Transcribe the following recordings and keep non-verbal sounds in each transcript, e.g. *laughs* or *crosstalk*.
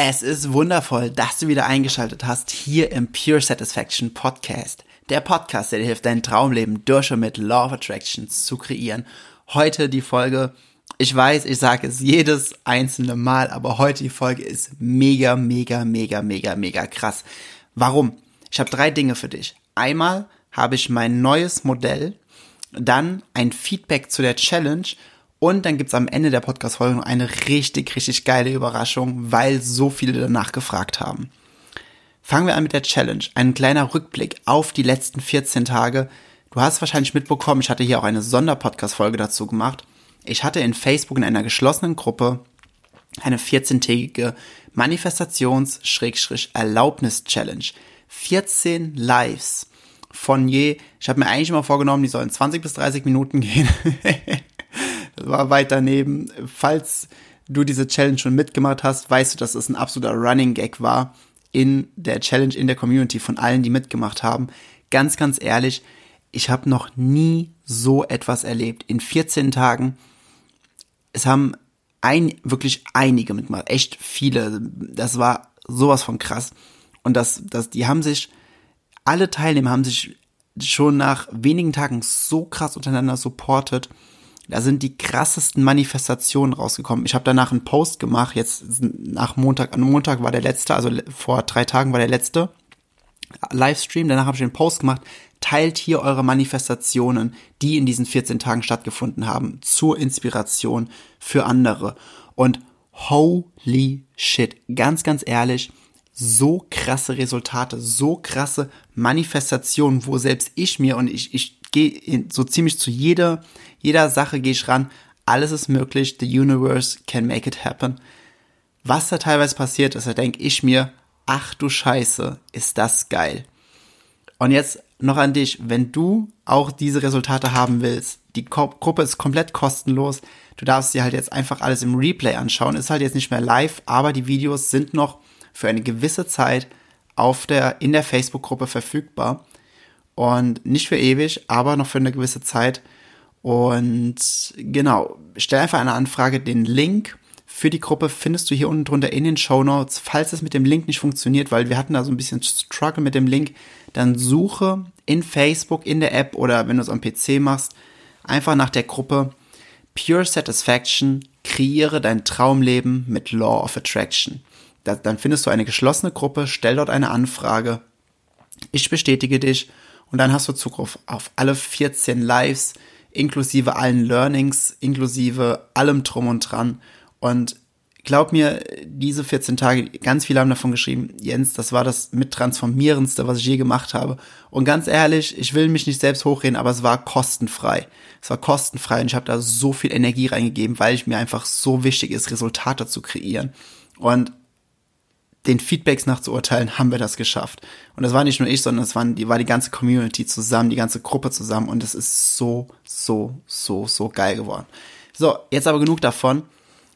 Es ist wundervoll, dass du wieder eingeschaltet hast hier im Pure Satisfaction Podcast. Der Podcast, der dir hilft, dein Traumleben durch und mit Law of Attraction zu kreieren. Heute die Folge, ich weiß, ich sage es jedes einzelne Mal, aber heute die Folge ist mega, mega, mega, mega, mega krass. Warum? Ich habe drei Dinge für dich. Einmal habe ich mein neues Modell, dann ein Feedback zu der Challenge und dann gibt's am Ende der Podcast-Folge eine richtig, richtig geile Überraschung, weil so viele danach gefragt haben. Fangen wir an mit der Challenge. Ein kleiner Rückblick auf die letzten 14 Tage. Du hast wahrscheinlich mitbekommen, ich hatte hier auch eine Sonderpodcast-Folge dazu gemacht. Ich hatte in Facebook in einer geschlossenen Gruppe eine 14-tägige Manifestations-Erlaubnis-Challenge. 14 Lives von je, ich habe mir eigentlich immer vorgenommen, die sollen 20 bis 30 Minuten gehen. *laughs* war weit daneben. Falls du diese Challenge schon mitgemacht hast, weißt du, dass es ein absoluter Running Gag war in der Challenge, in der Community von allen, die mitgemacht haben. Ganz, ganz ehrlich, ich habe noch nie so etwas erlebt. In 14 Tagen, es haben ein, wirklich einige mitgemacht, echt viele. Das war sowas von krass. Und das, das, die haben sich, alle Teilnehmer haben sich schon nach wenigen Tagen so krass untereinander supportet. Da sind die krassesten Manifestationen rausgekommen. Ich habe danach einen Post gemacht, jetzt nach Montag, an Montag war der letzte, also vor drei Tagen war der letzte Livestream. Danach habe ich einen Post gemacht. Teilt hier eure Manifestationen, die in diesen 14 Tagen stattgefunden haben, zur Inspiration für andere. Und holy shit, ganz, ganz ehrlich, so krasse Resultate, so krasse Manifestationen, wo selbst ich mir und ich, ich gehe so ziemlich zu jeder, jeder Sache gehe ich ran. Alles ist möglich. The universe can make it happen. Was da teilweise passiert ist, da denke ich mir, ach du Scheiße, ist das geil. Und jetzt noch an dich, wenn du auch diese Resultate haben willst, die Gruppe ist komplett kostenlos. Du darfst dir halt jetzt einfach alles im Replay anschauen. Ist halt jetzt nicht mehr live, aber die Videos sind noch für eine gewisse Zeit auf der, in der Facebook-Gruppe verfügbar. Und nicht für ewig, aber noch für eine gewisse Zeit. Und genau, stell einfach eine Anfrage. Den Link für die Gruppe findest du hier unten drunter in den Show Notes. Falls es mit dem Link nicht funktioniert, weil wir hatten da so ein bisschen Struggle mit dem Link, dann suche in Facebook, in der App oder wenn du es am PC machst, einfach nach der Gruppe Pure Satisfaction, kreiere dein Traumleben mit Law of Attraction. dann findest du eine geschlossene Gruppe, stell dort eine Anfrage. Ich bestätige dich und dann hast du Zugriff auf alle 14 Lives, inklusive allen Learnings, inklusive allem drum und dran. Und glaub mir, diese 14 Tage, ganz viele haben davon geschrieben, Jens, das war das mit transformierendste, was ich je gemacht habe. Und ganz ehrlich, ich will mich nicht selbst hochreden, aber es war kostenfrei. Es war kostenfrei und ich habe da so viel Energie reingegeben, weil ich mir einfach so wichtig ist, Resultate zu kreieren. Und den Feedbacks nach zu urteilen, haben wir das geschafft. Und das war nicht nur ich, sondern es waren, die, war die ganze Community zusammen, die ganze Gruppe zusammen und es ist so, so, so, so geil geworden. So, jetzt aber genug davon.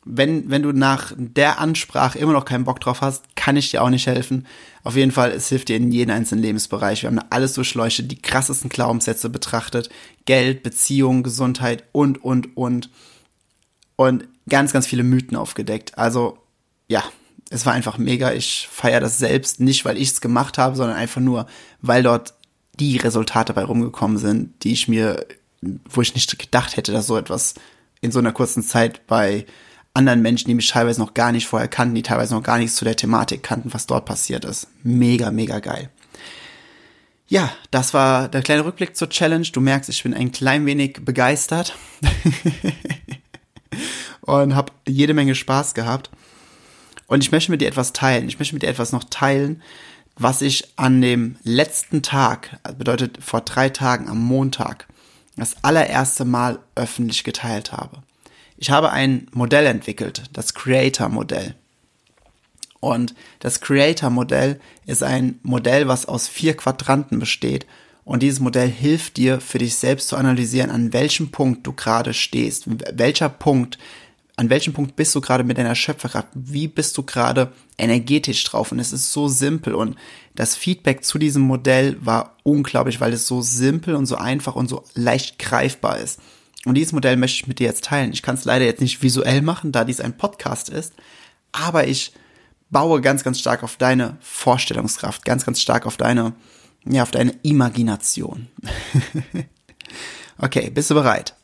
Wenn, wenn du nach der Ansprache immer noch keinen Bock drauf hast, kann ich dir auch nicht helfen. Auf jeden Fall, es hilft dir in jedem einzelnen Lebensbereich. Wir haben alles durchleuchtet, die krassesten Glaubenssätze betrachtet. Geld, Beziehung, Gesundheit und, und, und. Und ganz, ganz viele Mythen aufgedeckt. Also, ja, es war einfach mega. Ich feiere das selbst, nicht weil ich es gemacht habe, sondern einfach nur, weil dort die Resultate bei rumgekommen sind, die ich mir, wo ich nicht gedacht hätte, dass so etwas in so einer kurzen Zeit bei anderen Menschen, die mich teilweise noch gar nicht vorher kannten, die teilweise noch gar nichts zu der Thematik kannten, was dort passiert ist. Mega, mega geil. Ja, das war der kleine Rückblick zur Challenge. Du merkst, ich bin ein klein wenig begeistert *laughs* und habe jede Menge Spaß gehabt. Und ich möchte mit dir etwas teilen. Ich möchte mit dir etwas noch teilen, was ich an dem letzten Tag, also bedeutet vor drei Tagen am Montag, das allererste Mal öffentlich geteilt habe. ich habe ein Modell entwickelt, das Creator-Modell. Und das Creator-Modell ist ein Modell, was aus vier Quadranten besteht. Und dieses Modell hilft dir, für dich selbst zu analysieren, an welchem Punkt du gerade stehst. Welcher Punkt, an welchem Punkt bist du gerade mit deiner Schöpferkraft? Wie bist du gerade energetisch drauf? Und es ist so simpel. Und das Feedback zu diesem Modell war unglaublich, weil es so simpel und so einfach und so leicht greifbar ist. Und dieses Modell möchte ich mit dir jetzt teilen. Ich kann es leider jetzt nicht visuell machen, da dies ein Podcast ist. Aber ich baue ganz, ganz stark auf deine Vorstellungskraft, ganz, ganz stark auf deine, ja, auf deine Imagination. *laughs* okay, bist du bereit?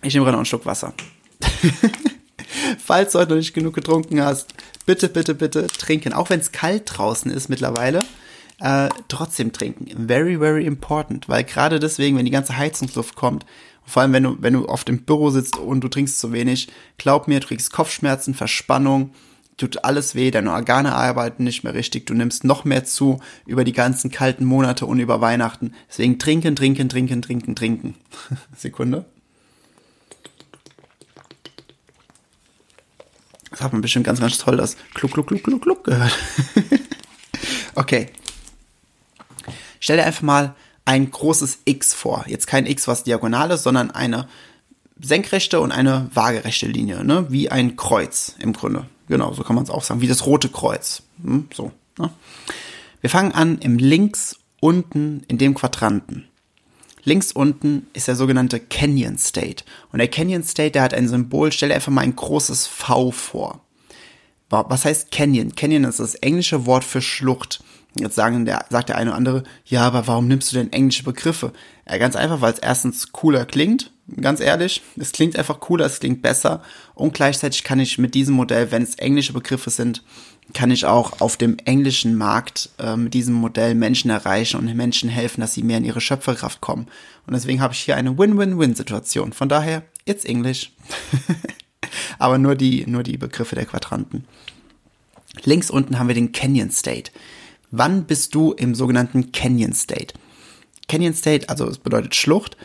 Ich nehme gerade noch einen Schluck Wasser. *laughs* Falls du heute noch nicht genug getrunken hast, bitte, bitte, bitte trinken. Auch wenn es kalt draußen ist mittlerweile, äh, trotzdem trinken. Very, very important. Weil gerade deswegen, wenn die ganze Heizungsluft kommt, vor allem wenn du, wenn du oft im Büro sitzt und du trinkst zu wenig, glaub mir, du kriegst Kopfschmerzen, Verspannung, tut alles weh, deine Organe arbeiten nicht mehr richtig, du nimmst noch mehr zu über die ganzen kalten Monate und über Weihnachten. Deswegen trinken, trinken, trinken, trinken, trinken. *laughs* Sekunde. Das hat man bestimmt ganz, ganz toll, das Kluck, Kluck, Kluck, Kluck, Kluck gehört. *laughs* okay. Stell dir einfach mal ein großes X vor. Jetzt kein X, was diagonal ist, sondern eine senkrechte und eine waagerechte Linie, ne? wie ein Kreuz im Grunde. Genau, so kann man es auch sagen, wie das rote Kreuz. Hm, so. Ne? Wir fangen an im links unten in dem Quadranten. Links unten ist der sogenannte Canyon State. Und der Canyon State, der hat ein Symbol, stell einfach mal ein großes V vor. Was heißt Canyon? Canyon ist das englische Wort für Schlucht. Jetzt sagen der, sagt der eine oder andere, ja, aber warum nimmst du denn englische Begriffe? Ja, ganz einfach, weil es erstens cooler klingt, ganz ehrlich. Es klingt einfach cooler, es klingt besser. Und gleichzeitig kann ich mit diesem Modell, wenn es englische Begriffe sind, kann ich auch auf dem englischen Markt äh, mit diesem Modell Menschen erreichen und Menschen helfen, dass sie mehr in ihre Schöpferkraft kommen. Und deswegen habe ich hier eine Win-Win-Win-Situation. Von daher, it's English. *laughs* Aber nur die, nur die Begriffe der Quadranten. Links unten haben wir den Canyon State. Wann bist du im sogenannten Canyon State? Canyon State, also es bedeutet Schlucht.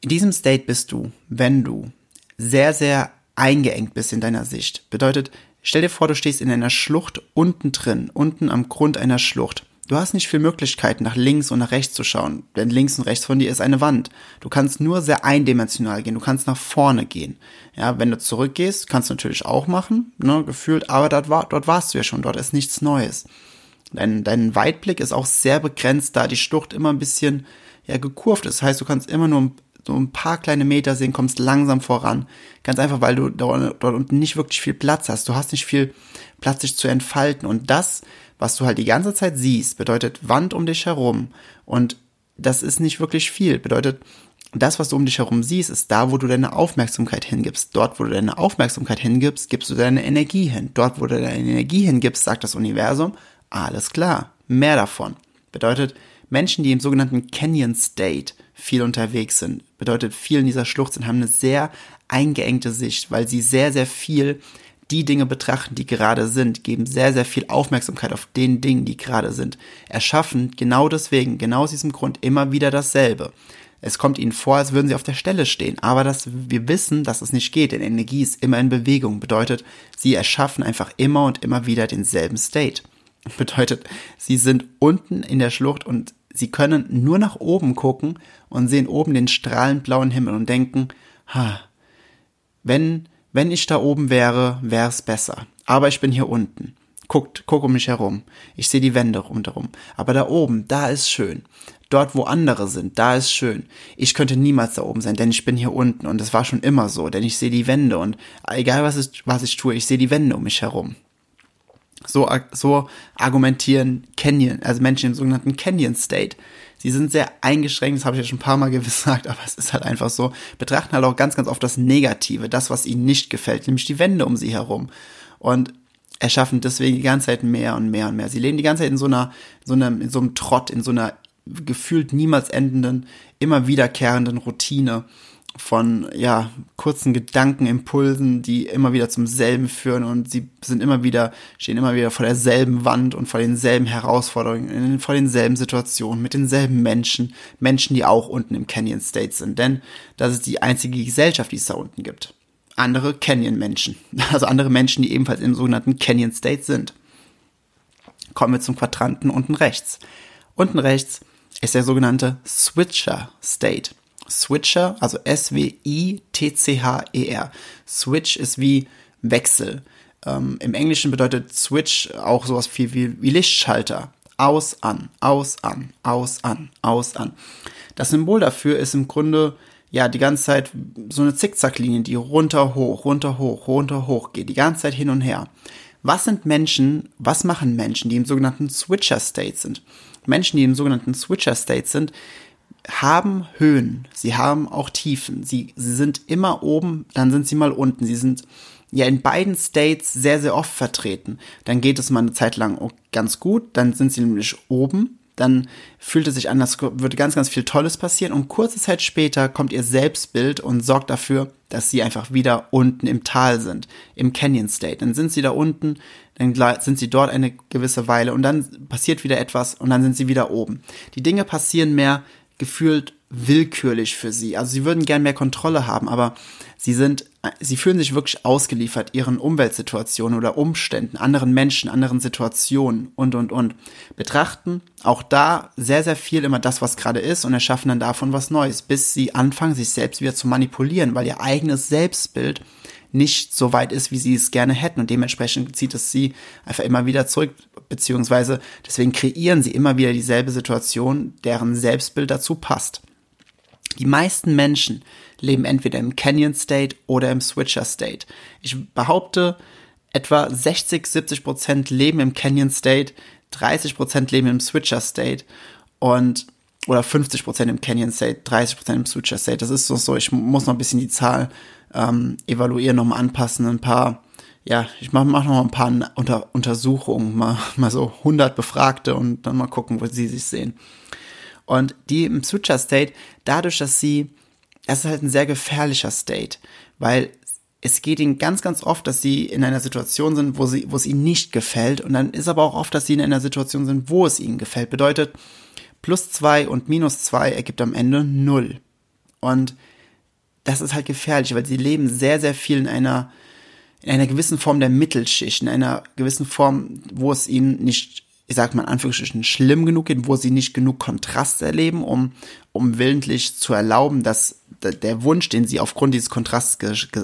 In diesem State bist du, wenn du sehr, sehr eingeengt bist in deiner Sicht. Bedeutet, stell dir vor, du stehst in einer Schlucht unten drin, unten am Grund einer Schlucht. Du hast nicht viel Möglichkeiten, nach links und nach rechts zu schauen, denn links und rechts von dir ist eine Wand. Du kannst nur sehr eindimensional gehen, du kannst nach vorne gehen. Ja, wenn du zurückgehst, kannst du natürlich auch machen, ne, gefühlt, aber dort, war, dort warst du ja schon, dort ist nichts Neues. Dein, dein Weitblick ist auch sehr begrenzt, da die Schlucht immer ein bisschen ja, gekurvt ist. Das heißt, du kannst immer nur so ein paar kleine Meter sehen, kommst langsam voran. Ganz einfach, weil du dort, unten nicht wirklich viel Platz hast. Du hast nicht viel Platz, dich zu entfalten. Und das, was du halt die ganze Zeit siehst, bedeutet Wand um dich herum. Und das ist nicht wirklich viel. Bedeutet, das, was du um dich herum siehst, ist da, wo du deine Aufmerksamkeit hingibst. Dort, wo du deine Aufmerksamkeit hingibst, gibst du deine Energie hin. Dort, wo du deine Energie hingibst, sagt das Universum, alles klar, mehr davon. Bedeutet, Menschen, die im sogenannten Canyon State viel unterwegs sind, bedeutet, viel in dieser Schlucht sind, haben eine sehr eingeengte Sicht, weil sie sehr, sehr viel die Dinge betrachten, die gerade sind, geben sehr, sehr viel Aufmerksamkeit auf den Dingen, die gerade sind, erschaffen genau deswegen, genau aus diesem Grund immer wieder dasselbe. Es kommt ihnen vor, als würden sie auf der Stelle stehen, aber das, wir wissen, dass es nicht geht, denn Energie ist immer in Bewegung, bedeutet, sie erschaffen einfach immer und immer wieder denselben State. *laughs* Bedeutet, sie sind unten in der Schlucht und sie können nur nach oben gucken und sehen oben den strahlend blauen Himmel und denken, ha, wenn, wenn ich da oben wäre, wäre es besser. Aber ich bin hier unten. Guckt, guck um mich herum. Ich sehe die Wände rundherum. Aber da oben, da ist schön. Dort, wo andere sind, da ist schön. Ich könnte niemals da oben sein, denn ich bin hier unten und es war schon immer so, denn ich sehe die Wände und egal was, ist, was ich tue, ich sehe die Wände um mich herum. So, so argumentieren Canyon, also Menschen im sogenannten Canyon State. Sie sind sehr eingeschränkt, das habe ich ja schon ein paar Mal *laughs* gesagt, aber es ist halt einfach so, betrachten halt auch ganz, ganz oft das Negative, das, was ihnen nicht gefällt, nämlich die Wände um sie herum. Und erschaffen deswegen die ganze Zeit mehr und mehr und mehr. Sie leben die ganze Zeit in so einer, so einem, in so einem Trott, in so einer gefühlt niemals endenden, immer wiederkehrenden Routine von ja kurzen Gedankenimpulsen, die immer wieder zum selben führen und sie sind immer wieder stehen immer wieder vor derselben Wand und vor denselben Herausforderungen, vor denselben Situationen mit denselben Menschen, Menschen, die auch unten im Canyon State sind, denn das ist die einzige Gesellschaft, die es da unten gibt. Andere Canyon-Menschen, *laughs* also andere Menschen, die ebenfalls im sogenannten Canyon State sind. Kommen wir zum Quadranten unten rechts. Unten rechts ist der sogenannte Switcher State. Switcher, also S-W-I-T-C-H-E-R. Switch ist wie Wechsel. Ähm, Im Englischen bedeutet Switch auch sowas viel wie, wie Lichtschalter. Aus, an, aus, an, aus, an, aus, an. Das Symbol dafür ist im Grunde ja die ganze Zeit so eine Zickzacklinie, die runter, hoch, runter, hoch, runter, hoch geht, die ganze Zeit hin und her. Was sind Menschen, was machen Menschen, die im sogenannten Switcher State sind? Menschen, die im sogenannten Switcher State sind, haben Höhen, sie haben auch Tiefen. Sie, sie sind immer oben, dann sind sie mal unten. Sie sind ja in beiden States sehr, sehr oft vertreten. Dann geht es mal eine Zeit lang ganz gut, dann sind sie nämlich oben, dann fühlt es sich an, als würde ganz, ganz viel Tolles passieren und kurze Zeit später kommt ihr Selbstbild und sorgt dafür, dass sie einfach wieder unten im Tal sind, im Canyon State. Dann sind sie da unten, dann sind sie dort eine gewisse Weile und dann passiert wieder etwas und dann sind sie wieder oben. Die Dinge passieren mehr gefühlt willkürlich für sie. Also sie würden gern mehr Kontrolle haben, aber sie sind, sie fühlen sich wirklich ausgeliefert ihren Umweltsituationen oder Umständen, anderen Menschen, anderen Situationen und, und, und. Betrachten auch da sehr, sehr viel immer das, was gerade ist und erschaffen dann davon was Neues, bis sie anfangen, sich selbst wieder zu manipulieren, weil ihr eigenes Selbstbild nicht so weit ist, wie sie es gerne hätten. Und dementsprechend zieht es sie einfach immer wieder zurück, beziehungsweise deswegen kreieren sie immer wieder dieselbe Situation, deren Selbstbild dazu passt. Die meisten Menschen leben entweder im Canyon State oder im Switcher State. Ich behaupte, etwa 60, 70 Prozent leben im Canyon State, 30 Prozent leben im Switcher State und oder 50 Prozent im Canyon State, 30 Prozent im Switcher State. Das ist so. Ich muss noch ein bisschen die Zahl ähm, evaluieren, nochmal anpassen, ein paar, ja, ich mache mach noch mal ein paar Unter Untersuchungen, mal, *laughs* mal so 100 Befragte und dann mal gucken, wo sie sich sehen. Und die im Switcher State, dadurch, dass sie, das ist halt ein sehr gefährlicher State, weil es geht ihnen ganz, ganz oft, dass sie in einer Situation sind, wo sie, wo es ihnen nicht gefällt. Und dann ist aber auch oft, dass sie in einer Situation sind, wo es ihnen gefällt. Bedeutet, plus zwei und minus zwei ergibt am Ende null. Und das ist halt gefährlich, weil sie leben sehr, sehr viel in einer, in einer gewissen Form der Mittelschicht, in einer gewissen Form, wo es ihnen nicht, ich sag mal in Anführungsstrichen, schlimm genug geht, wo sie nicht genug Kontrast erleben, um, um willentlich zu erlauben, dass der Wunsch, den sie aufgrund dieses Kontrasts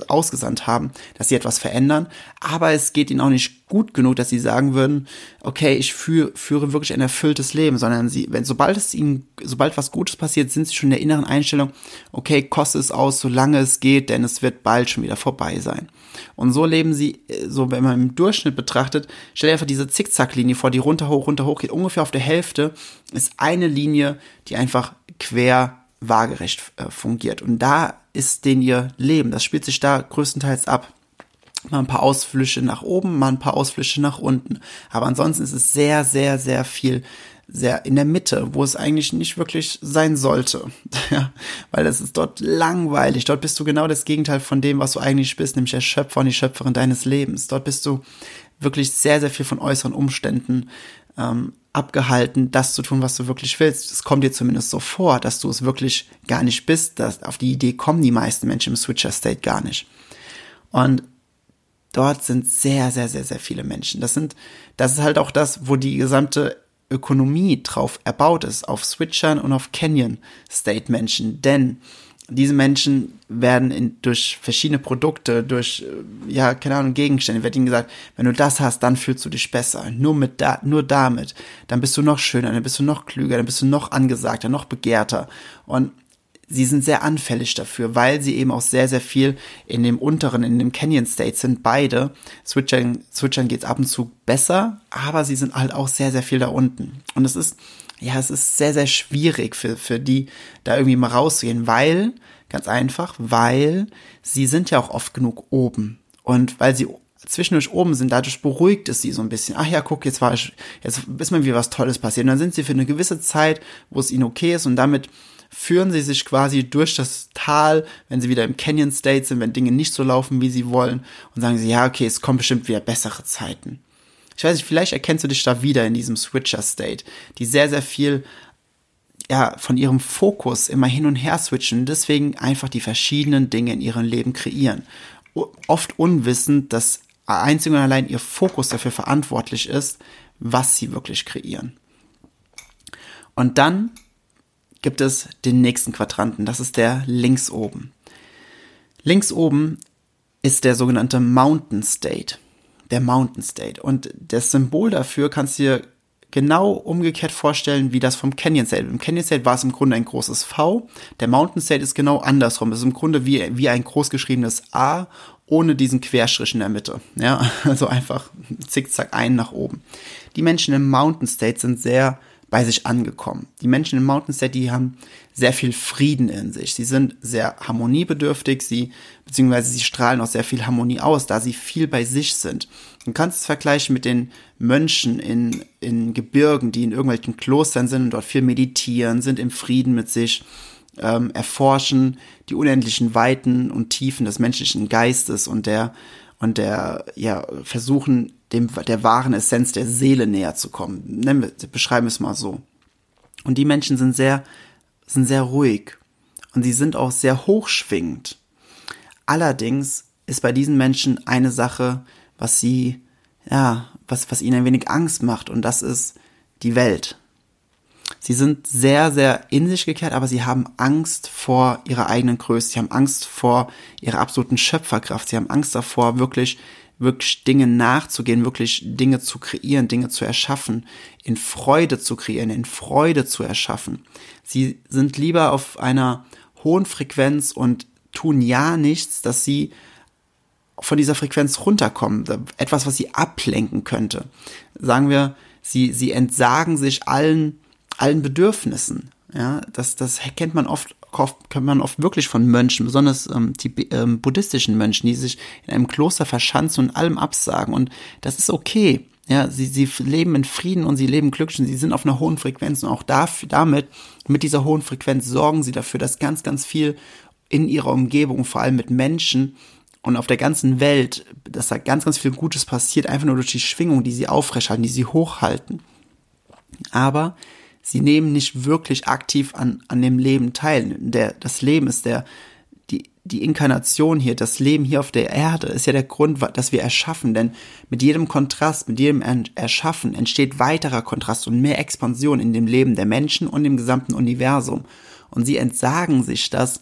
ausgesandt haben, dass sie etwas verändern. Aber es geht ihnen auch nicht gut genug, dass sie sagen würden, okay, ich führe, führe wirklich ein erfülltes Leben, sondern sie, wenn, sobald es ihnen, sobald was Gutes passiert, sind sie schon in der inneren Einstellung, okay, koste es aus, solange es geht, denn es wird bald schon wieder vorbei sein. Und so leben sie, so wenn man im Durchschnitt betrachtet, stell dir einfach diese Zickzacklinie vor, die runter, hoch, runter, hoch geht. Ungefähr auf der Hälfte ist eine Linie, die einfach quer waagerecht äh, fungiert. Und da ist den ihr Leben. Das spielt sich da größtenteils ab. Mal ein paar Ausflüsse nach oben, mal ein paar Ausflüsse nach unten. Aber ansonsten ist es sehr, sehr, sehr viel sehr in der Mitte, wo es eigentlich nicht wirklich sein sollte. *laughs* ja, weil es ist dort langweilig. Dort bist du genau das Gegenteil von dem, was du eigentlich bist, nämlich der Schöpfer und die Schöpferin deines Lebens. Dort bist du wirklich sehr, sehr viel von äußeren Umständen ähm, abgehalten, das zu tun, was du wirklich willst. Es kommt dir zumindest so vor, dass du es wirklich gar nicht bist. Dass auf die Idee kommen die meisten Menschen im Switcher State gar nicht. Und dort sind sehr, sehr, sehr, sehr viele Menschen. Das sind, das ist halt auch das, wo die gesamte Ökonomie drauf erbaut ist, auf Switchern und auf Canyon State Menschen. Denn diese Menschen werden in, durch verschiedene Produkte, durch, äh, ja, keine Ahnung, Gegenstände, wird ihnen gesagt, wenn du das hast, dann fühlst du dich besser. Nur mit da, nur damit. Dann bist du noch schöner, dann bist du noch klüger, dann bist du noch angesagter, noch begehrter. Und sie sind sehr anfällig dafür, weil sie eben auch sehr, sehr viel in dem unteren, in dem Canyon State sind, beide. Switchern, Switchern geht's ab und zu besser, aber sie sind halt auch sehr, sehr viel da unten. Und es ist, ja, es ist sehr, sehr schwierig für, für die, da irgendwie mal rauszugehen, weil, ganz einfach, weil sie sind ja auch oft genug oben. Und weil sie zwischendurch oben sind, dadurch beruhigt es sie so ein bisschen. Ach ja, guck, jetzt war ich, jetzt ist mir wie was Tolles passiert. Und dann sind sie für eine gewisse Zeit, wo es ihnen okay ist und damit führen sie sich quasi durch das Tal, wenn sie wieder im Canyon State sind, wenn Dinge nicht so laufen, wie sie wollen und sagen sie, ja, okay, es kommen bestimmt wieder bessere Zeiten. Ich weiß nicht, vielleicht erkennst du dich da wieder in diesem Switcher State, die sehr, sehr viel ja, von ihrem Fokus immer hin und her switchen deswegen einfach die verschiedenen Dinge in ihrem Leben kreieren. Oft unwissend, dass einzig und allein ihr Fokus dafür verantwortlich ist, was sie wirklich kreieren. Und dann gibt es den nächsten Quadranten, das ist der links oben. Links oben ist der sogenannte Mountain State. Der Mountain State. Und das Symbol dafür kannst du dir genau umgekehrt vorstellen wie das vom Canyon State. Im Canyon State war es im Grunde ein großes V. Der Mountain State ist genau andersrum. Es ist im Grunde wie, wie ein großgeschriebenes A ohne diesen Querstrich in der Mitte. Ja, *laughs* also einfach zickzack ein nach oben. Die Menschen im Mountain State sind sehr bei sich angekommen. Die Menschen im Mountain die haben sehr viel Frieden in sich. Sie sind sehr harmoniebedürftig, sie, beziehungsweise sie strahlen auch sehr viel Harmonie aus, da sie viel bei sich sind. Du kannst es vergleichen mit den Mönchen in, in Gebirgen, die in irgendwelchen Klostern sind und dort viel meditieren, sind im Frieden mit sich, ähm, erforschen die unendlichen Weiten und Tiefen des menschlichen Geistes und der, und der, ja, versuchen dem, der wahren Essenz der Seele näher zu kommen. Nennen wir, beschreiben wir es mal so. Und die Menschen sind sehr, sind sehr ruhig. Und sie sind auch sehr hochschwingend. Allerdings ist bei diesen Menschen eine Sache, was sie, ja, was, was ihnen ein wenig Angst macht. Und das ist die Welt. Sie sind sehr, sehr in sich gekehrt, aber sie haben Angst vor ihrer eigenen Größe. Sie haben Angst vor ihrer absoluten Schöpferkraft. Sie haben Angst davor, wirklich wirklich Dinge nachzugehen, wirklich Dinge zu kreieren, Dinge zu erschaffen, in Freude zu kreieren, in Freude zu erschaffen. Sie sind lieber auf einer hohen Frequenz und tun ja nichts, dass sie von dieser Frequenz runterkommen, etwas, was sie ablenken könnte. Sagen wir, sie, sie entsagen sich allen, allen Bedürfnissen. Ja, das, das kennt man oft kennt man oft wirklich von Mönchen, besonders ähm, die ähm, buddhistischen Mönchen, die sich in einem Kloster verschanzen und allem absagen. Und das ist okay. Ja, sie, sie leben in Frieden und sie leben glücklich und sie sind auf einer hohen Frequenz und auch dafür, damit, mit dieser hohen Frequenz sorgen sie dafür, dass ganz, ganz viel in ihrer Umgebung, vor allem mit Menschen und auf der ganzen Welt, dass da ganz, ganz viel Gutes passiert, einfach nur durch die Schwingung, die sie aufrechthalten, die sie hochhalten. Aber sie nehmen nicht wirklich aktiv an, an dem Leben teil. Der, das Leben ist der, die, die Inkarnation hier, das Leben hier auf der Erde ist ja der Grund, dass wir erschaffen, denn mit jedem Kontrast, mit jedem Erschaffen entsteht weiterer Kontrast und mehr Expansion in dem Leben der Menschen und im gesamten Universum. Und sie entsagen sich das,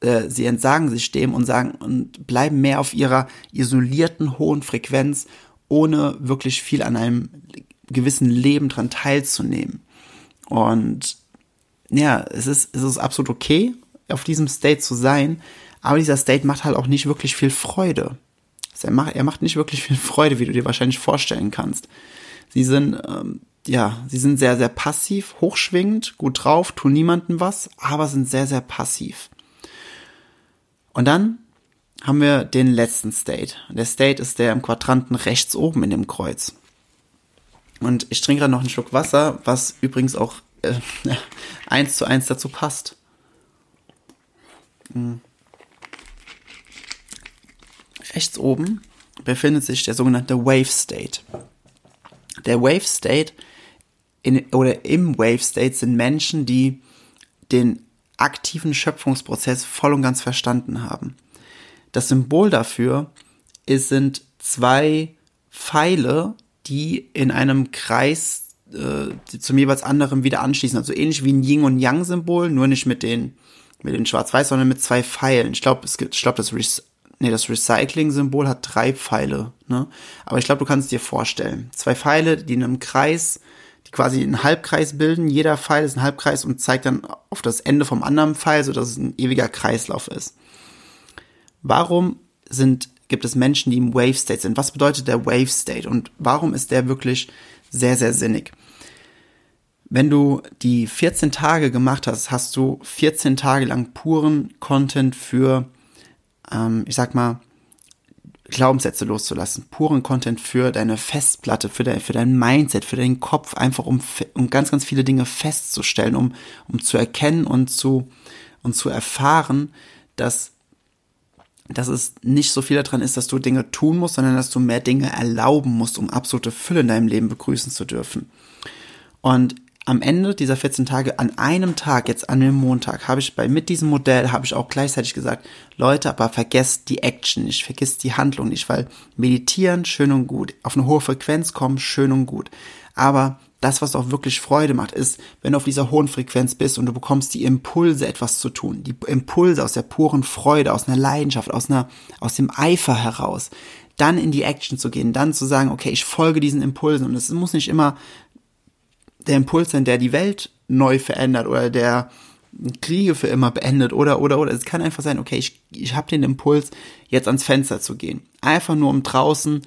äh, sie entsagen sich dem und sagen und bleiben mehr auf ihrer isolierten hohen Frequenz, ohne wirklich viel an einem gewissen Leben dran teilzunehmen. Und ja, es ist, es ist absolut okay, auf diesem State zu sein, aber dieser State macht halt auch nicht wirklich viel Freude. Also er, macht, er macht nicht wirklich viel Freude, wie du dir wahrscheinlich vorstellen kannst. Sie sind, ähm, ja, sie sind sehr, sehr passiv, hochschwingend, gut drauf, tun niemandem was, aber sind sehr, sehr passiv. Und dann haben wir den letzten State. Der State ist der im Quadranten rechts oben in dem Kreuz. Und ich trinke gerade noch einen Schluck Wasser, was übrigens auch äh, *laughs* eins zu eins dazu passt. Mhm. Rechts oben befindet sich der sogenannte Wave State. Der Wave State in, oder im Wave State sind Menschen, die den aktiven Schöpfungsprozess voll und ganz verstanden haben. Das Symbol dafür ist, sind zwei Pfeile, die in einem Kreis äh, zum jeweils anderen wieder anschließen. Also ähnlich wie ein Yin und Yang Symbol, nur nicht mit den mit den Schwarz-Weiß, sondern mit zwei Pfeilen. Ich glaube, es gibt, ich glaube, das, Re nee, das Recycling-Symbol hat drei Pfeile. Ne? Aber ich glaube, du kannst es dir vorstellen. Zwei Pfeile, die in einem Kreis, die quasi einen Halbkreis bilden. Jeder Pfeil ist ein Halbkreis und zeigt dann auf das Ende vom anderen Pfeil, so dass es ein ewiger Kreislauf ist. Warum sind gibt es Menschen, die im Wave State sind. Was bedeutet der Wave State und warum ist der wirklich sehr, sehr sinnig? Wenn du die 14 Tage gemacht hast, hast du 14 Tage lang puren Content für, ähm, ich sag mal, Glaubenssätze loszulassen, puren Content für deine Festplatte, für dein, für dein Mindset, für deinen Kopf, einfach um, um ganz, ganz viele Dinge festzustellen, um, um zu erkennen und zu, und zu erfahren, dass, dass es nicht so viel daran ist, dass du Dinge tun musst, sondern dass du mehr Dinge erlauben musst, um absolute Fülle in deinem Leben begrüßen zu dürfen. Und am Ende dieser 14 Tage, an einem Tag, jetzt an dem Montag, habe ich bei, mit diesem Modell, habe ich auch gleichzeitig gesagt, Leute, aber vergesst die Action nicht, vergesst die Handlung nicht, weil meditieren, schön und gut, auf eine hohe Frequenz kommen, schön und gut. Aber das, was auch wirklich Freude macht, ist, wenn du auf dieser hohen Frequenz bist und du bekommst die Impulse, etwas zu tun, die Impulse aus der puren Freude, aus einer Leidenschaft, aus einer, aus dem Eifer heraus, dann in die Action zu gehen, dann zu sagen, okay, ich folge diesen Impulsen. Und es muss nicht immer der Impuls sein, der die Welt neu verändert oder der Kriege für immer beendet oder oder oder. Es kann einfach sein, okay, ich, ich habe den Impuls, jetzt ans Fenster zu gehen. Einfach nur um draußen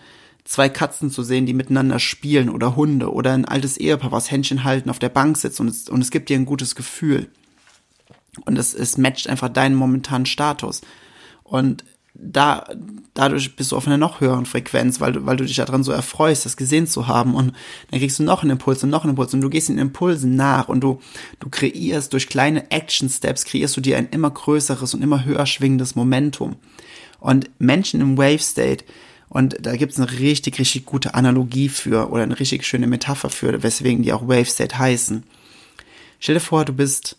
zwei Katzen zu sehen, die miteinander spielen oder Hunde oder ein altes Ehepaar, was Händchen halten auf der Bank sitzt und es, und es gibt dir ein gutes Gefühl. Und es, es matcht einfach deinen momentanen Status. Und da, dadurch bist du auf einer noch höheren Frequenz, weil du, weil du dich daran so erfreust, das gesehen zu haben und dann kriegst du noch einen Impuls und noch einen Impuls und du gehst den Impulsen nach und du, du kreierst durch kleine Action Steps, kreierst du dir ein immer größeres und immer höher schwingendes Momentum. Und Menschen im Wave State, und da gibt's eine richtig, richtig gute Analogie für oder eine richtig schöne Metapher für, weswegen die auch Wave State heißen. Stell dir vor, du bist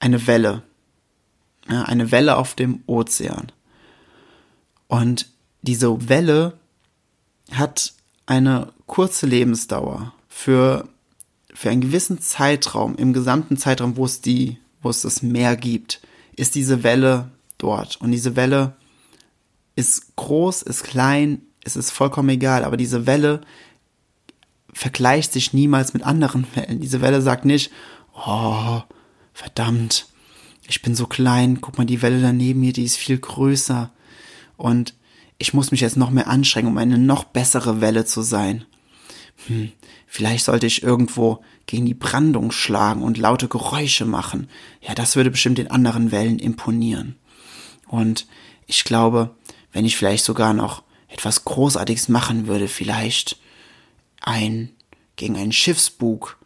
eine Welle. Ja, eine Welle auf dem Ozean. Und diese Welle hat eine kurze Lebensdauer für, für einen gewissen Zeitraum, im gesamten Zeitraum, wo es die, wo es das Meer gibt, ist diese Welle dort. Und diese Welle ist groß, ist klein, es ist vollkommen egal, aber diese Welle vergleicht sich niemals mit anderen *laughs* Wellen. Diese Welle sagt nicht, oh, verdammt, ich bin so klein, guck mal, die Welle daneben mir, die ist viel größer und ich muss mich jetzt noch mehr anstrengen, um eine noch bessere Welle zu sein. Hm, vielleicht sollte ich irgendwo gegen die Brandung schlagen und laute Geräusche machen. Ja, das würde bestimmt den anderen Wellen imponieren. Und ich glaube, wenn ich vielleicht sogar noch etwas Großartiges machen würde, vielleicht ein gegen einen Schiffsbug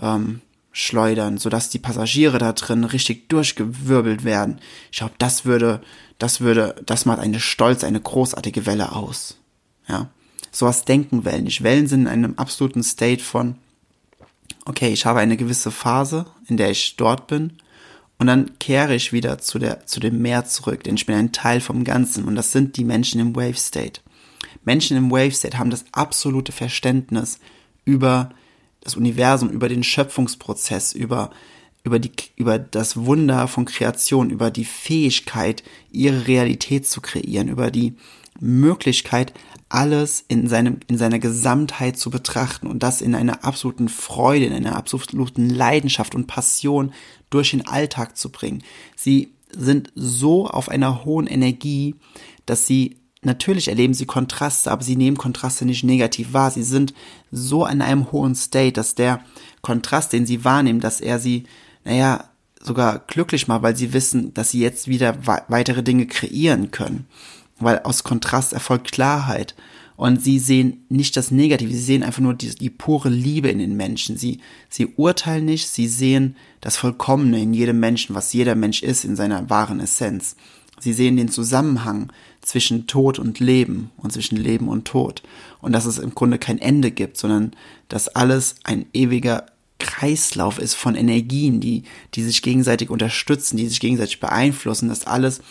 ähm, schleudern, sodass die Passagiere da drin richtig durchgewirbelt werden. Ich glaube, das würde, das würde, das macht eine stolz, eine großartige Welle aus. Ja. Sowas denken Wellen nicht. Wellen sind in einem absoluten State von, okay, ich habe eine gewisse Phase, in der ich dort bin, und dann kehre ich wieder zu der, zu dem Meer zurück, denn ich bin ein Teil vom Ganzen, und das sind die Menschen im Wave State. Menschen im Wave State haben das absolute Verständnis über das Universum, über den Schöpfungsprozess, über, über, die, über das Wunder von Kreation, über die Fähigkeit, ihre Realität zu kreieren, über die Möglichkeit, alles in seinem, in seiner Gesamtheit zu betrachten und das in einer absoluten Freude, in einer absoluten Leidenschaft und Passion durch den Alltag zu bringen. Sie sind so auf einer hohen Energie, dass sie Natürlich erleben sie Kontraste, aber sie nehmen Kontraste nicht negativ wahr. Sie sind so in einem hohen State, dass der Kontrast, den sie wahrnehmen, dass er sie, naja, sogar glücklich macht, weil sie wissen, dass sie jetzt wieder weitere Dinge kreieren können. Weil aus Kontrast erfolgt Klarheit. Und sie sehen nicht das Negative, sie sehen einfach nur die, die pure Liebe in den Menschen. Sie, sie urteilen nicht, sie sehen das Vollkommene in jedem Menschen, was jeder Mensch ist, in seiner wahren Essenz. Sie sehen den Zusammenhang zwischen Tod und Leben und zwischen Leben und Tod. Und dass es im Grunde kein Ende gibt, sondern dass alles ein ewiger Kreislauf ist von Energien, die, die sich gegenseitig unterstützen, die sich gegenseitig beeinflussen, dass alles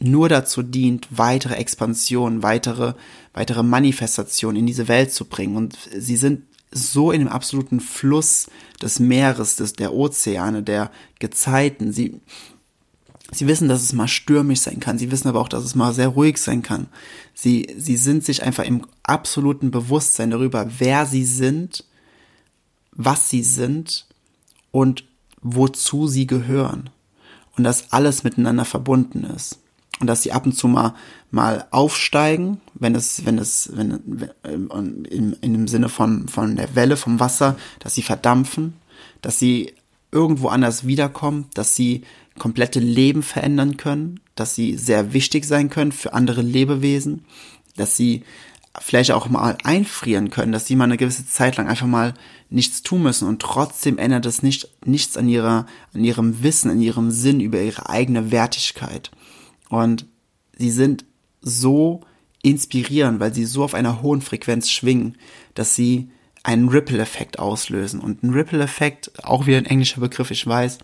nur dazu dient, weitere Expansion, weitere, weitere Manifestation in diese Welt zu bringen. Und sie sind so in dem absoluten Fluss des Meeres, des, der Ozeane, der Gezeiten. Sie, Sie wissen, dass es mal stürmisch sein kann. Sie wissen aber auch, dass es mal sehr ruhig sein kann. Sie, sie sind sich einfach im absoluten Bewusstsein darüber, wer sie sind, was sie sind und wozu sie gehören. Und dass alles miteinander verbunden ist. Und dass sie ab und zu mal, mal aufsteigen, wenn es, wenn es, wenn, wenn in, in dem Sinne von, von der Welle, vom Wasser, dass sie verdampfen, dass sie irgendwo anders wiederkommen, dass sie komplette Leben verändern können, dass sie sehr wichtig sein können für andere Lebewesen, dass sie vielleicht auch mal einfrieren können, dass sie mal eine gewisse Zeit lang einfach mal nichts tun müssen und trotzdem ändert es nicht, nichts an ihrer, an ihrem Wissen, an ihrem Sinn über ihre eigene Wertigkeit. Und sie sind so inspirierend, weil sie so auf einer hohen Frequenz schwingen, dass sie einen Ripple-Effekt auslösen. Und ein Ripple-Effekt, auch wieder ein englischer Begriff, ich weiß,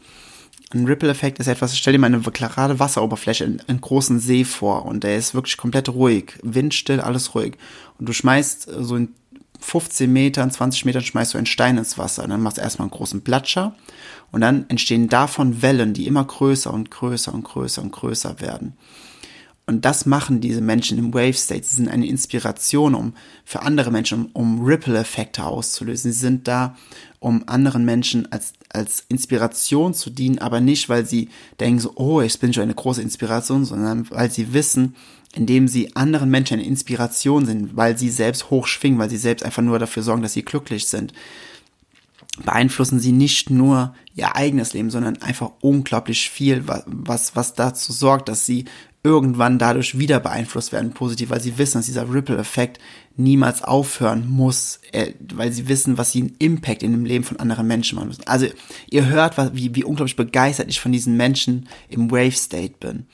ein Ripple-Effekt ist etwas, stell dir mal eine gerade Wasseroberfläche in einen großen See vor und der ist wirklich komplett ruhig, windstill, alles ruhig. Und du schmeißt so in 15 Metern, 20 Metern schmeißt du einen Stein ins Wasser und dann machst du erstmal einen großen Platscher und dann entstehen davon Wellen, die immer größer und größer und größer und größer werden. Und das machen diese Menschen im Wave State. Sie sind eine Inspiration, um für andere Menschen, um, um Ripple-Effekte auszulösen. Sie sind da, um anderen Menschen als, als Inspiration zu dienen, aber nicht, weil sie denken so, oh, ich bin schon eine große Inspiration, sondern weil sie wissen, indem sie anderen Menschen eine Inspiration sind, weil sie selbst hochschwingen, weil sie selbst einfach nur dafür sorgen, dass sie glücklich sind, beeinflussen sie nicht nur ihr eigenes Leben, sondern einfach unglaublich viel, was, was dazu sorgt, dass sie irgendwann dadurch wieder beeinflusst werden positiv, weil sie wissen, dass dieser Ripple-Effekt niemals aufhören muss, äh, weil sie wissen, was sie einen Impact in dem Leben von anderen Menschen machen müssen. Also ihr hört, wie, wie unglaublich begeistert ich von diesen Menschen im Wave-State bin.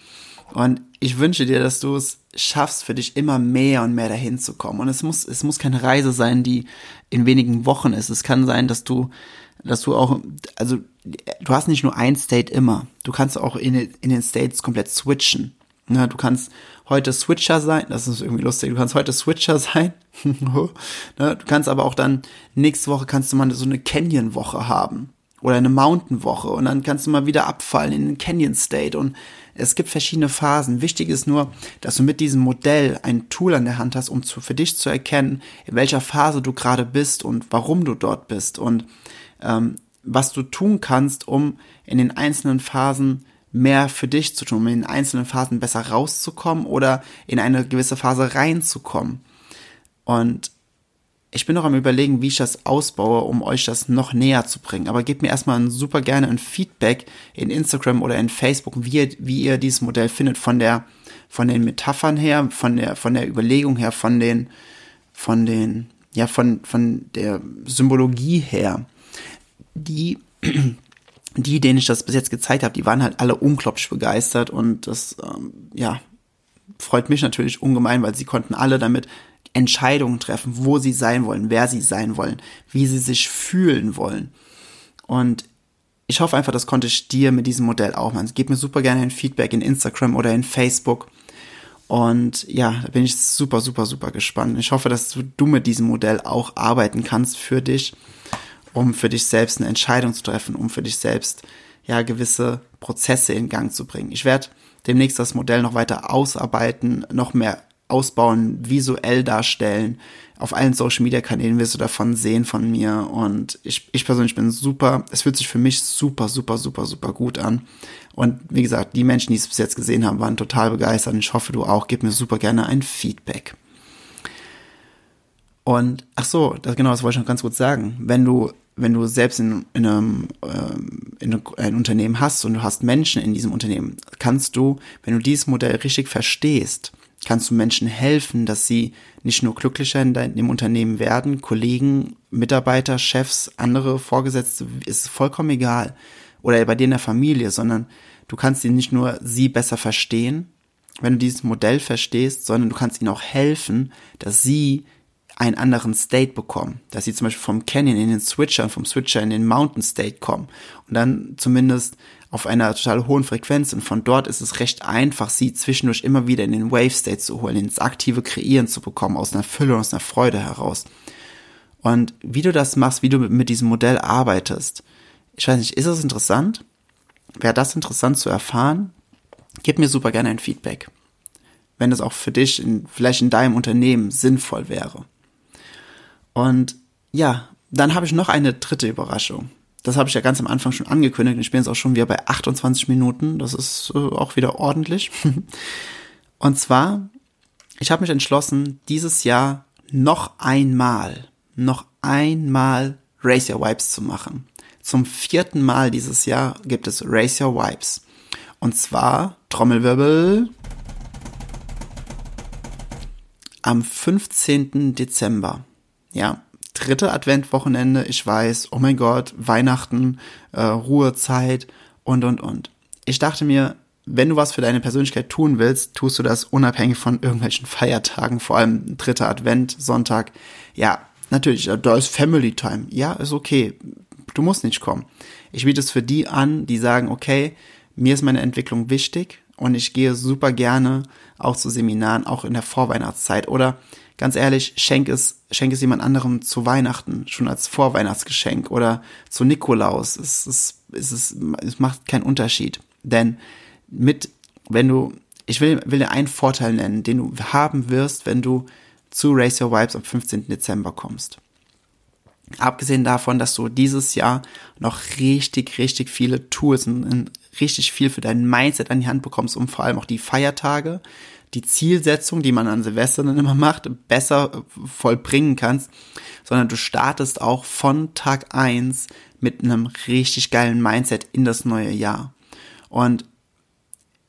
Und ich wünsche dir, dass du es schaffst, für dich immer mehr und mehr dahin zu kommen. Und es muss, es muss keine Reise sein, die in wenigen Wochen ist. Es kann sein, dass du, dass du auch, also du hast nicht nur ein State immer. Du kannst auch in, in den States komplett switchen. Na, du kannst heute Switcher sein, das ist irgendwie lustig, du kannst heute Switcher sein. *laughs* Na, du kannst aber auch dann, nächste Woche kannst du mal so eine Canyon-Woche haben. Oder eine Mountain-Woche. Und dann kannst du mal wieder abfallen in den Canyon-State. Und es gibt verschiedene Phasen. Wichtig ist nur, dass du mit diesem Modell ein Tool an der Hand hast, um zu, für dich zu erkennen, in welcher Phase du gerade bist und warum du dort bist. Und ähm, was du tun kannst, um in den einzelnen Phasen mehr für dich zu tun, um in einzelnen Phasen besser rauszukommen oder in eine gewisse Phase reinzukommen. Und ich bin noch am überlegen, wie ich das ausbaue, um euch das noch näher zu bringen. Aber gebt mir erstmal super gerne ein Feedback in Instagram oder in Facebook, wie ihr, wie ihr dieses Modell findet, von der, von den Metaphern her, von der, von der Überlegung her, von den, von den, ja, von, von der Symbologie her. Die *clears throat* die, denen ich das bis jetzt gezeigt habe, die waren halt alle unglaublich begeistert und das, ähm, ja, freut mich natürlich ungemein, weil sie konnten alle damit Entscheidungen treffen, wo sie sein wollen, wer sie sein wollen, wie sie sich fühlen wollen. Und ich hoffe einfach, das konnte ich dir mit diesem Modell auch machen. Gib mir super gerne ein Feedback in Instagram oder in Facebook. Und ja, da bin ich super, super, super gespannt. Ich hoffe, dass du mit diesem Modell auch arbeiten kannst für dich um für dich selbst eine Entscheidung zu treffen, um für dich selbst ja gewisse Prozesse in Gang zu bringen. Ich werde demnächst das Modell noch weiter ausarbeiten, noch mehr ausbauen, visuell darstellen. Auf allen Social Media Kanälen wirst du davon sehen von mir und ich, ich persönlich bin super, es fühlt sich für mich super, super, super, super gut an. Und wie gesagt, die Menschen, die es bis jetzt gesehen haben, waren total begeistert und ich hoffe, du auch. Gib mir super gerne ein Feedback. Und ach so, das, genau, das wollte ich noch ganz kurz sagen. Wenn du wenn du selbst in, in, einem, ähm, in ein Unternehmen hast und du hast Menschen in diesem Unternehmen, kannst du, wenn du dieses Modell richtig verstehst, kannst du Menschen helfen, dass sie nicht nur glücklicher in deinem Unternehmen werden, Kollegen, Mitarbeiter, Chefs, andere Vorgesetzte, ist vollkommen egal. Oder bei dir in der Familie, sondern du kannst ihnen nicht nur sie besser verstehen, wenn du dieses Modell verstehst, sondern du kannst ihnen auch helfen, dass sie einen anderen State bekommen. Dass sie zum Beispiel vom Canyon in den Switcher und vom Switcher in den Mountain State kommen. Und dann zumindest auf einer total hohen Frequenz. Und von dort ist es recht einfach, sie zwischendurch immer wieder in den Wave State zu holen, ins aktive Kreieren zu bekommen, aus einer Fülle aus einer Freude heraus. Und wie du das machst, wie du mit diesem Modell arbeitest, ich weiß nicht, ist das interessant? Wäre das interessant zu erfahren? Gib mir super gerne ein Feedback. Wenn das auch für dich in, vielleicht in deinem Unternehmen sinnvoll wäre. Und ja, dann habe ich noch eine dritte Überraschung. Das habe ich ja ganz am Anfang schon angekündigt. Ich bin jetzt auch schon wieder bei 28 Minuten. Das ist äh, auch wieder ordentlich. *laughs* Und zwar, ich habe mich entschlossen, dieses Jahr noch einmal, noch einmal Race Your Wipes zu machen. Zum vierten Mal dieses Jahr gibt es Race Your Wipes. Und zwar, Trommelwirbel, am 15. Dezember. Ja, dritte Adventwochenende. Ich weiß, oh mein Gott, Weihnachten, äh, Ruhezeit und, und, und. Ich dachte mir, wenn du was für deine Persönlichkeit tun willst, tust du das unabhängig von irgendwelchen *laughs* Feiertagen, vor allem dritter Advent, Sonntag. Ja, natürlich, da ist Family Time. Ja, ist okay. Du musst nicht kommen. Ich biete es für die an, die sagen, okay, mir ist meine Entwicklung wichtig und ich gehe super gerne auch zu Seminaren, auch in der Vorweihnachtszeit. Oder ganz ehrlich, schenk es, schenk es jemand anderem zu Weihnachten, schon als Vorweihnachtsgeschenk oder zu Nikolaus. Es, es, es, es, es macht keinen Unterschied. Denn mit, wenn du, ich will, will dir einen Vorteil nennen, den du haben wirst, wenn du zu Race Your Vibes am 15. Dezember kommst. Abgesehen davon, dass du dieses Jahr noch richtig, richtig viele Tools und richtig viel für dein Mindset an die Hand bekommst, um vor allem auch die Feiertage, die Zielsetzung, die man an Silvester dann immer macht, besser vollbringen kannst, sondern du startest auch von Tag eins mit einem richtig geilen Mindset in das neue Jahr. Und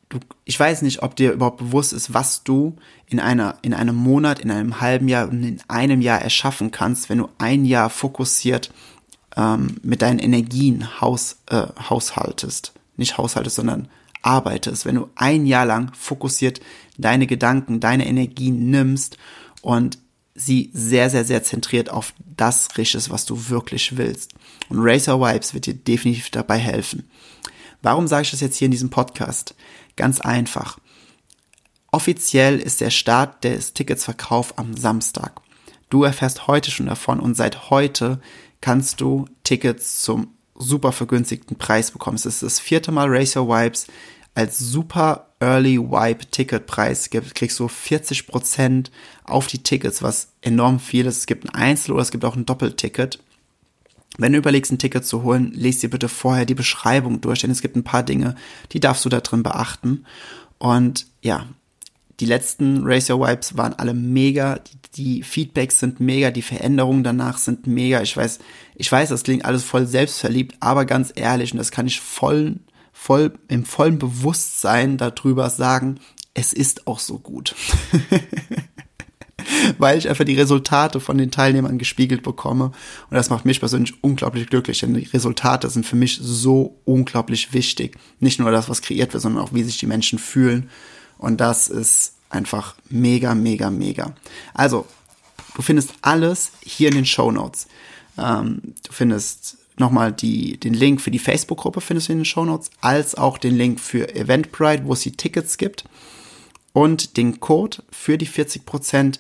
du, ich weiß nicht, ob dir überhaupt bewusst ist, was du in einer, in einem Monat, in einem halben Jahr und in einem Jahr erschaffen kannst, wenn du ein Jahr fokussiert ähm, mit deinen Energien haus, äh, haushaltest. Nicht haushaltest, sondern arbeitest. Wenn du ein Jahr lang fokussiert deine Gedanken, deine Energien nimmst und sie sehr, sehr, sehr zentriert auf das richtest, was du wirklich willst. Und Racer Vibes wird dir definitiv dabei helfen. Warum sage ich das jetzt hier in diesem Podcast? Ganz einfach. Offiziell ist der Start des Ticketsverkauf am Samstag. Du erfährst heute schon davon und seit heute kannst du Tickets zum super vergünstigten Preis bekommen. Es ist das vierte Mal Racer Vibes als super Early Wipe Ticketpreis kriegst du 40% auf die Tickets, was enorm viel ist. Es gibt ein Einzel- oder es gibt auch ein Doppelticket. Wenn du überlegst, ein Ticket zu holen, lest dir bitte vorher die Beschreibung durch, denn es gibt ein paar Dinge, die darfst du da drin beachten. Und ja, die letzten Racer Wipes waren alle mega, die, Feedbacks sind mega, die Veränderungen danach sind mega. Ich weiß, ich weiß, das klingt alles voll selbstverliebt, aber ganz ehrlich, und das kann ich voll, voll, im vollen Bewusstsein darüber sagen, es ist auch so gut. *laughs* weil ich einfach die Resultate von den Teilnehmern gespiegelt bekomme. Und das macht mich persönlich unglaublich glücklich, denn die Resultate sind für mich so unglaublich wichtig. Nicht nur das, was kreiert wird, sondern auch, wie sich die Menschen fühlen. Und das ist einfach mega, mega, mega. Also, du findest alles hier in den Show Notes. Ähm, du findest nochmal die, den Link für die Facebook-Gruppe findest du in den Show Notes, als auch den Link für Eventbrite, wo es die Tickets gibt und den Code für die 40%.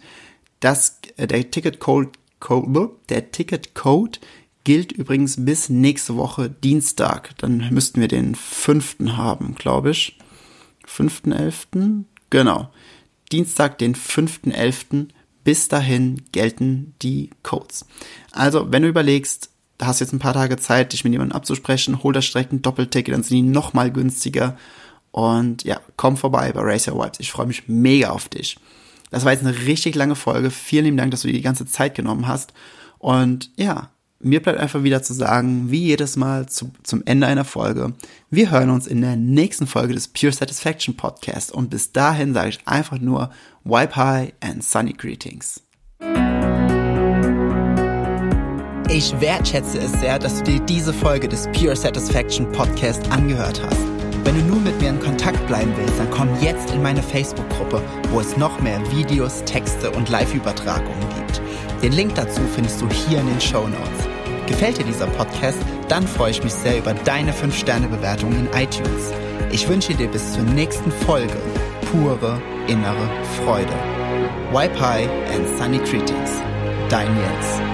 Das, äh, der Ticketcode, Code, der gilt übrigens bis nächste Woche Dienstag. Dann müssten wir den fünften haben, glaube ich. 5.11. Genau. Dienstag, den 5.11. Bis dahin gelten die Codes. Also, wenn du überlegst, da hast jetzt ein paar Tage Zeit, dich mit jemandem abzusprechen, hol das Strecken Doppelticket, dann sind die noch mal günstiger. Und ja, komm vorbei bei Racer Vibes. Ich freue mich mega auf dich. Das war jetzt eine richtig lange Folge. Vielen lieben Dank, dass du dir die ganze Zeit genommen hast. Und ja, mir bleibt einfach wieder zu sagen, wie jedes Mal zu, zum Ende einer Folge, wir hören uns in der nächsten Folge des Pure Satisfaction Podcast. Und bis dahin sage ich einfach nur Wipe High and Sunny Greetings. Ich wertschätze es sehr, dass du dir diese Folge des Pure Satisfaction Podcast angehört hast. Wenn du nur mit mir in Kontakt bleiben willst, dann komm jetzt in meine Facebook-Gruppe, wo es noch mehr Videos, Texte und Live-Übertragungen gibt. Den Link dazu findest du hier in den Show Notes. Gefällt dir dieser Podcast? Dann freue ich mich sehr über deine 5-Sterne-Bewertung in iTunes. Ich wünsche dir bis zur nächsten Folge pure innere Freude. Wipe High and Sunny Greetings. Dein Jens.